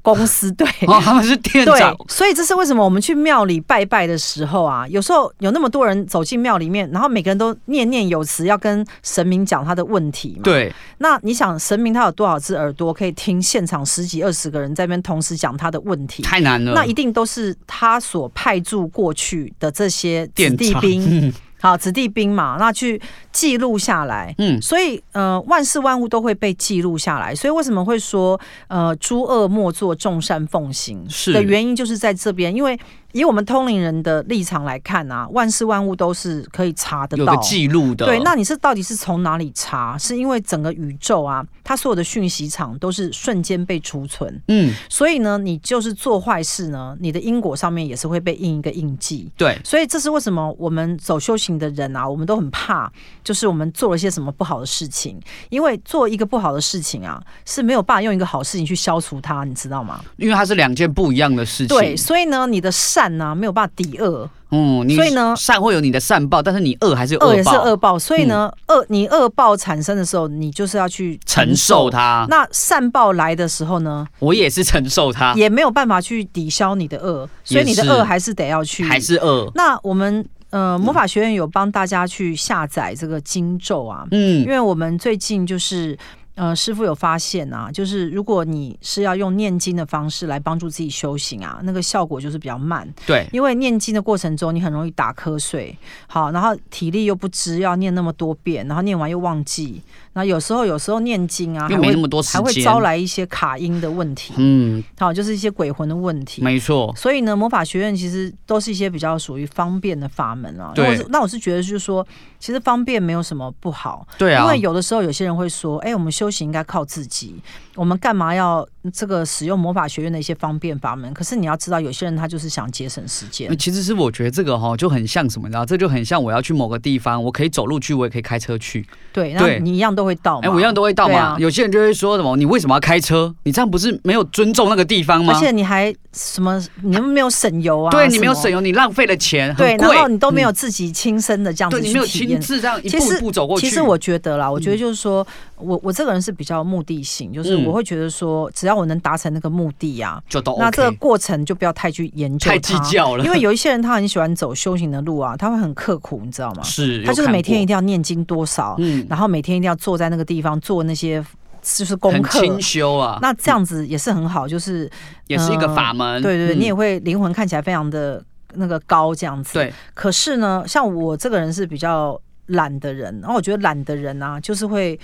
公司，对，哦，他们是店长，所以这是为什么我们去庙里拜拜的时候啊，有时候有那么多人走进庙里面，然后每个人都念念有词，要跟神明讲他的问题嘛。对，那你想神明他有多少只耳朵可以听现场十几二十个人在那边同时讲他的问题？太难了，那一定都是他所派驻过去的这些子弟兵。好，子弟兵嘛，那去记录下来，嗯，所以呃，万事万物都会被记录下来。所以为什么会说呃，诸恶莫作，众善奉行是的原因，就是在这边，因为。以我们通灵人的立场来看啊，万事万物都是可以查得到、有个记录的。对，那你是到底是从哪里查？是因为整个宇宙啊，它所有的讯息场都是瞬间被储存。嗯，所以呢，你就是做坏事呢，你的因果上面也是会被印一个印记。对，所以这是为什么我们走修行的人啊，我们都很怕，就是我们做了些什么不好的事情，因为做一个不好的事情啊，是没有办法用一个好事情去消除它，你知道吗？因为它是两件不一样的事情。对，所以呢，你的。善呢、啊、没有办法抵恶，嗯，所以呢，善会有你的善报，但是你恶还是有恶也是恶报。所以呢，恶、嗯、你恶报产生的时候，你就是要去承受它。那善报来的时候呢，我也是承受它，也没有办法去抵消你的恶，所以你的恶还是得要去，还是恶。那我们呃魔法学院有帮大家去下载这个经咒啊，嗯，因为我们最近就是。呃，师傅有发现啊，就是如果你是要用念经的方式来帮助自己修行啊，那个效果就是比较慢。对，因为念经的过程中，你很容易打瞌睡，好，然后体力又不支，要念那么多遍，然后念完又忘记。那有时候，有时候念经啊，又没那么多时间，还会招来一些卡音的问题。嗯，好，就是一些鬼魂的问题。没错。所以呢，魔法学院其实都是一些比较属于方便的法门啊。对。那我是，那我是觉得，就是说，其实方便没有什么不好。对啊。因为有的时候，有些人会说：“哎，我们修行应该靠自己，我们干嘛要这个使用魔法学院的一些方便法门？”可是你要知道，有些人他就是想节省时间。其实是我觉得这个哈就很像什么，你知道，这就很像我要去某个地方，我可以走路去，我也可以开车去。对。那你一样都会到。哎，我一样都会。到吗？啊、有些人就会说什么？你为什么要开车？你这样不是没有尊重那个地方吗？而且你还什么？你们没有省油啊？对，你没有省油，你浪费了钱，对，然后你都没有自己亲身的这样子你没有亲自这样一步一步走过去。其实我觉得啦，我觉得就是说、嗯、我我这个人是比较目的性，就是我会觉得说，只要我能达成那个目的啊，就都、OK、那这个过程就不要太去研究、太计较了。因为有一些人他很喜欢走修行的路啊，他会很刻苦，你知道吗？是，他就是每天一定要念经多少，嗯，然后每天一定要坐在那个地方做那些。就是功课清修啊，那这样子也是很好，就是也是一个法门。呃、对对对，你也会灵魂看起来非常的那个高这样子。对。可是呢，像我这个人是比较懒的人，然后我觉得懒的人啊，就是会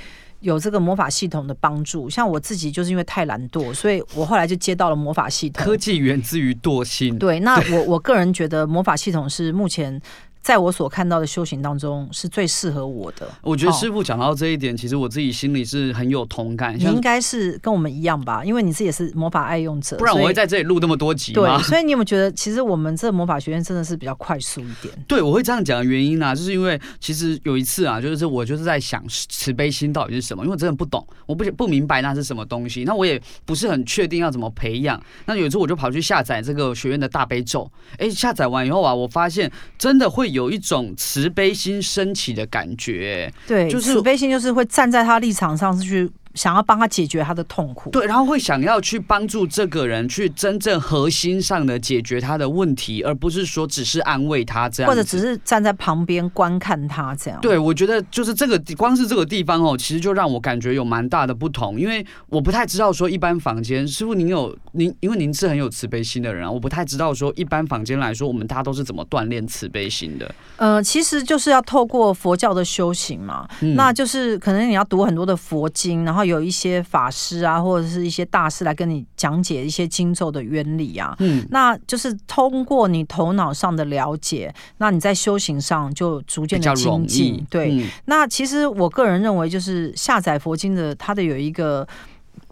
有这个魔法系统的帮助。像我自己就是因为太懒惰，所以我后来就接到了魔法系统。科技源自于惰性。对，那我 我个人觉得魔法系统是目前。在我所看到的修行当中，是最适合我的。我觉得师傅讲到这一点，其实我自己心里是很有同感。你应该是跟我们一样吧，因为你自己也是魔法爱用者，不然我会在这里录那么多集吗？对，所以你有没有觉得，其实我们这魔法学院真的是比较快速一点？对，我会这样讲的原因呢、啊，就是因为其实有一次啊，就是我就是在想慈悲心到底是什么，因为我真的不懂，我不不明白那是什么东西，那我也不是很确定要怎么培养。那有一次我就跑去下载这个学院的大悲咒，哎，下载完以后啊，我发现真的会有一种。慈悲心升起的感觉，对，就是慈悲心，就是会站在他立场上是去想要帮他解决他的痛苦，对，然后会想要去帮助这个人去真正核心上的解决他的问题，而不是说只是安慰他这样，或者只是站在旁边观看他这样。对，我觉得就是这个光是这个地方哦，其实就让我感觉有蛮大的不同，因为我不太知道说一般房间，师傅您有您，因为您是很有慈悲心的人啊，我不太知道说一般房间来说，我们大家都是怎么锻炼慈悲心的。呃，其实就是要透过佛教的修行嘛，嗯、那就是可能你要读很多的佛经，然后有一些法师啊，或者是一些大师来跟你讲解一些经咒的原理啊，嗯，那就是通过你头脑上的了解，那你在修行上就逐渐的精进。对，嗯、那其实我个人认为，就是下载佛经的，它的有一个。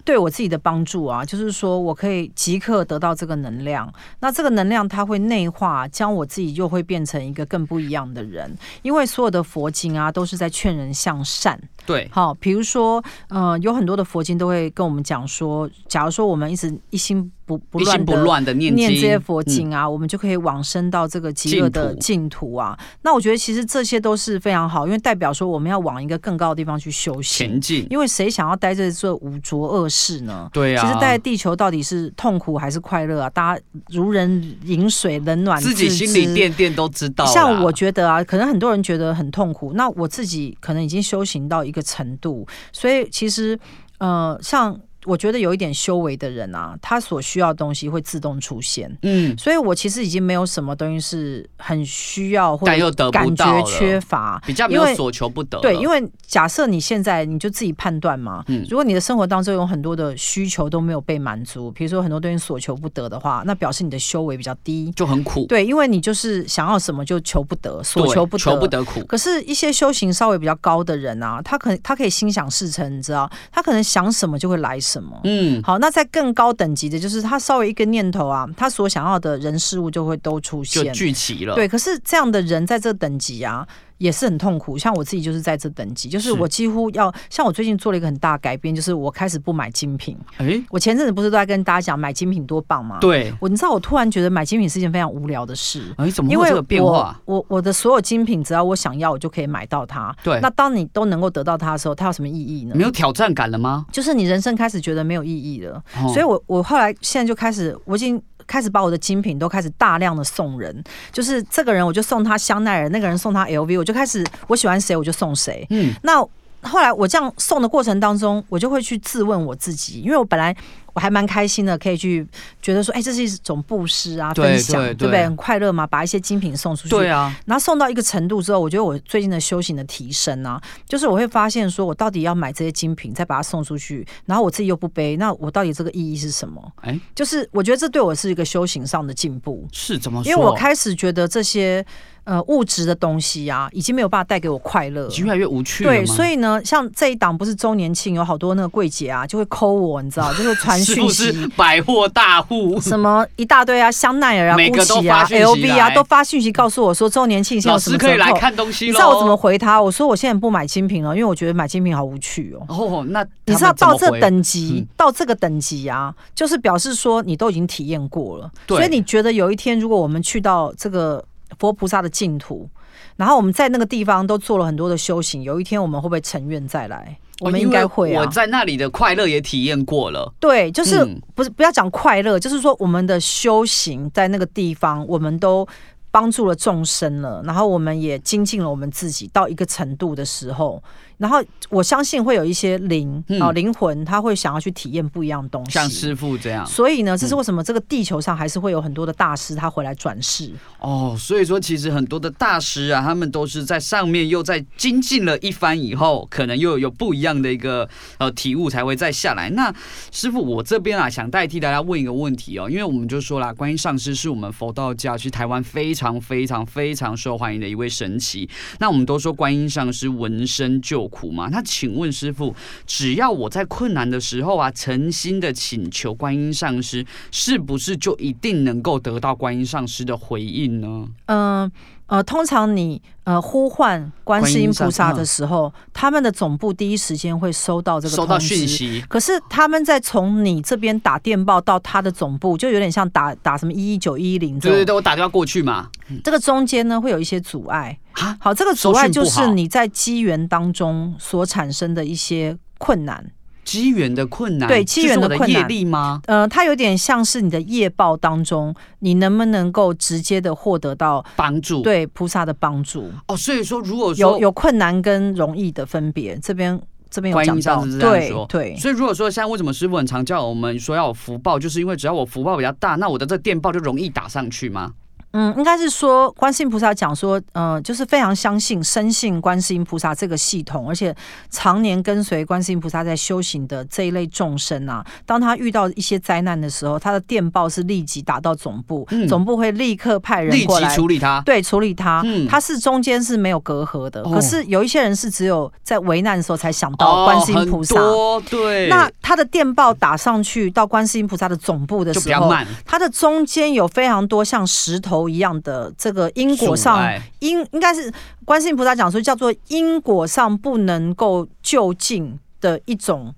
对我自己的帮助啊，就是说我可以即刻得到这个能量，那这个能量它会内化，将我自己又会变成一个更不一样的人。因为所有的佛经啊，都是在劝人向善。对，好，比如说，呃，有很多的佛经都会跟我们讲说，假如说我们一直一心。不不乱的念念这些佛经啊，嗯、我们就可以往生到这个极乐的净土啊。那我觉得其实这些都是非常好，因为代表说我们要往一个更高的地方去修行前进。因为谁想要待在这五浊恶世呢？对啊，其实待在地球到底是痛苦还是快乐啊？大家如人饮水，冷暖自，自己心里掂掂都知道。像我觉得啊，可能很多人觉得很痛苦，那我自己可能已经修行到一一个程度，所以其实呃，像。我觉得有一点修为的人啊，他所需要的东西会自动出现。嗯，所以我其实已经没有什么东西是很需要或者感觉缺乏，比较没有所求不得。对，因为假设你现在你就自己判断嘛，嗯，如果你的生活当中有很多的需求都没有被满足，比如说很多东西所求不得的话，那表示你的修为比较低，就很苦。对，因为你就是想要什么就求不得，所求不得，求不得苦。可是，一些修行稍微比较高的人啊，他可能他可以心想事成，你知道，他可能想什么就会来什么。嗯。好，那在更高等级的，就是他稍微一个念头啊，他所想要的人事物就会都出现，就聚齐了。对，可是这样的人在这等级啊。也是很痛苦，像我自己就是在这等级，就是我几乎要像我最近做了一个很大的改变，就是我开始不买精品。哎、欸，我前阵子不是都在跟大家讲买精品多棒吗？对，我你知道我突然觉得买精品是一件非常无聊的事。哎、欸，怎么会有这个变化？我我，我的所有精品只要我想要，我就可以买到它。对，那当你都能够得到它的时候，它有什么意义呢？没有挑战感了吗？就是你人生开始觉得没有意义了。哦、所以我我后来现在就开始，我已经。开始把我的精品都开始大量的送人，就是这个人我就送他香奈儿，那个人送他 LV，我就开始我喜欢谁我就送谁。嗯，那后来我这样送的过程当中，我就会去质问我自己，因为我本来。我还蛮开心的，可以去觉得说，哎、欸，这是一种布施啊，分享，对，不对？很快乐嘛，把一些精品送出去。对啊。然后送到一个程度之后，我觉得我最近的修行的提升啊，就是我会发现，说我到底要买这些精品，再把它送出去，然后我自己又不背，那我到底这个意义是什么？哎、欸，就是我觉得这对我是一个修行上的进步。是怎么说？因为我开始觉得这些。呃，物质的东西啊，已经没有办法带给我快乐，已经越来越无趣了。对，所以呢，像这一档不是周年庆，有好多那个柜姐啊，就会 call 我，你知道，就是传讯息。是百货大户，什么一大堆啊，香奈儿啊、GUCCI 啊、LV 啊，都发讯息告诉我说周年庆现在有什么折扣。老师可以来看东西。你知道我怎么回他？我说我现在不买精品了，因为我觉得买精品好无趣哦。哦，那你知道到这等级，嗯、到这个等级啊，就是表示说你都已经体验过了，对所以你觉得有一天如果我们去到这个佛菩萨的净土。然后我们在那个地方都做了很多的修行，有一天我们会不会成愿再来？我们应该会啊！我在那里的快乐也体验过了。对，就是不是不要讲快乐，就是说我们的修行在那个地方，我们都帮助了众生了，然后我们也精进了我们自己到一个程度的时候。然后我相信会有一些灵啊灵魂，他会想要去体验不一样的东西，像师傅这样。所以呢，这是为什么这个地球上还是会有很多的大师他回来转世哦。所以说，其实很多的大师啊，他们都是在上面又在精进了一番以后，可能又有不一样的一个呃体悟才会再下来。那师傅，我这边啊想代替大家问一个问题哦，因为我们就说啦，观音上师是我们佛道教去台湾非常非常非常受欢迎的一位神奇。那我们都说观音上师闻声救苦吗？那请问师傅，只要我在困难的时候啊，诚心的请求观音上师，是不是就一定能够得到观音上师的回应呢？嗯呃，呃，通常你呃呼唤观世音菩萨的时候，他们的总部第一时间会收到这个收到讯息。可是他们在从你这边打电报到他的总部，就有点像打打什么一一九一一零，对对对，我打电话过去嘛。这个中间呢会有一些阻碍。好，这个阻碍就是你在机缘当中所产生的一些困难。机缘的困难，对机缘的困难，业力吗？呃，它有点像是你的业报当中，你能不能够直接的获得到帮助？对菩萨的帮助。哦，所以说，如果说有有困难跟容易的分别，这边这边有讲到，对对。所以如果说像为什么师傅很常叫我们说要有福报，就是因为只要我福报比较大，那我的这电报就容易打上去吗？嗯，应该是说，观世音菩萨讲说，呃，就是非常相信、深信观世音菩萨这个系统，而且常年跟随观世音菩萨在修行的这一类众生啊，当他遇到一些灾难的时候，他的电报是立即打到总部，嗯、总部会立刻派人过来处理他，对，处理他。嗯，他是中间是没有隔阂的，哦、可是有一些人是只有在危难的时候才想到观世音菩萨。哦、对，那他的电报打上去到观世音菩萨的总部的时候，他的中间有非常多像石头。一样的这个因果上，因应该是观世音菩萨讲说叫做因果上不能够就近的一种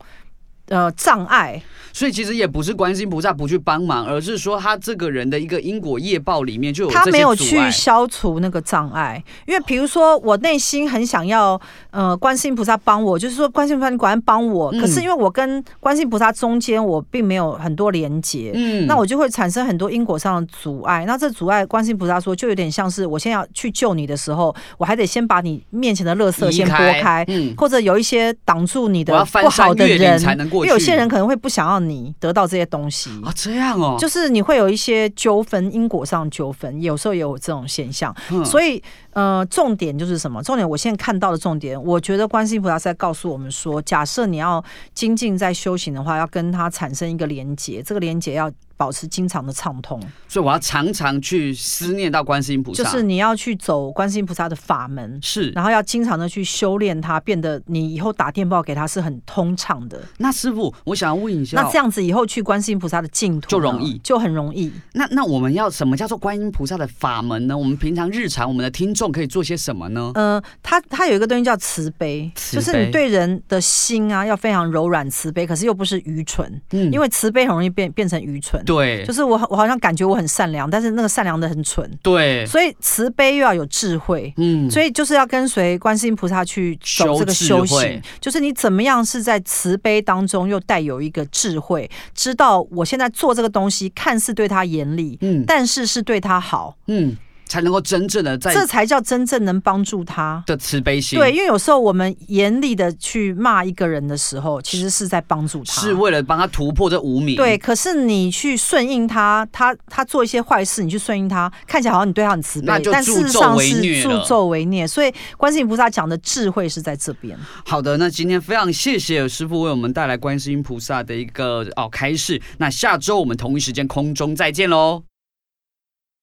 呃障碍。所以其实也不是观世音菩萨不去帮忙，而是说他这个人的一个因果业报里面就有他没有去消除那个障碍。因为比如说我内心很想要呃观世音菩萨帮我，就是说观世音菩萨你果然帮我，可是因为我跟观世音菩萨中间我并没有很多连结，嗯，那我就会产生很多因果上的阻碍。那这阻碍观世音菩萨说就有点像是我现在要去救你的时候，我还得先把你面前的垃圾先拨开，嗯，或者有一些挡住你的不好的人，因为有些人可能会不想要。你得到这些东西。啊，这样哦，就是你会有一些纠纷，因果上纠纷，有时候也有这种现象，嗯、所以呃，重点就是什么？重点，我现在看到的重点，我觉得观世音菩萨在告诉我们说，假设你要精进在修行的话，要跟他产生一个连结，这个连结要。保持经常的畅通，所以我要常常去思念到观世音菩萨。就是你要去走观世音菩萨的法门，是，然后要经常的去修炼它，变得你以后打电报给他是很通畅的。那师傅，我想要问一下，那这样子以后去观世音菩萨的净土就容易，就很容易。那那我们要什么叫做观音菩萨的法门呢？我们平常日常我们的听众可以做些什么呢？呃，他他有一个东西叫慈悲，慈悲就是你对人的心啊要非常柔软慈悲，可是又不是愚蠢，嗯，因为慈悲很容易变变成愚蠢，对，就是我。我好像感觉我很善良，但是那个善良的很蠢。对，所以慈悲又要有智慧。嗯，所以就是要跟随观世音菩萨去走这个修行，就是你怎么样是在慈悲当中又带有一个智慧，知道我现在做这个东西看似对他严厉，嗯，但是是对他好，嗯。才能够真正的在，这才叫真正能帮助他的慈悲心。对，因为有时候我们严厉的去骂一个人的时候，其实是在帮助他，是为了帮他突破这无明。对，可是你去顺应他，他他做一些坏事，你去顺应他，看起来好像你对他很慈悲，但事实上是助纣为虐。所以，观世音菩萨讲的智慧是在这边。好的，那今天非常谢谢师傅为我们带来观世音菩萨的一个哦开示。那下周我们同一时间空中再见喽。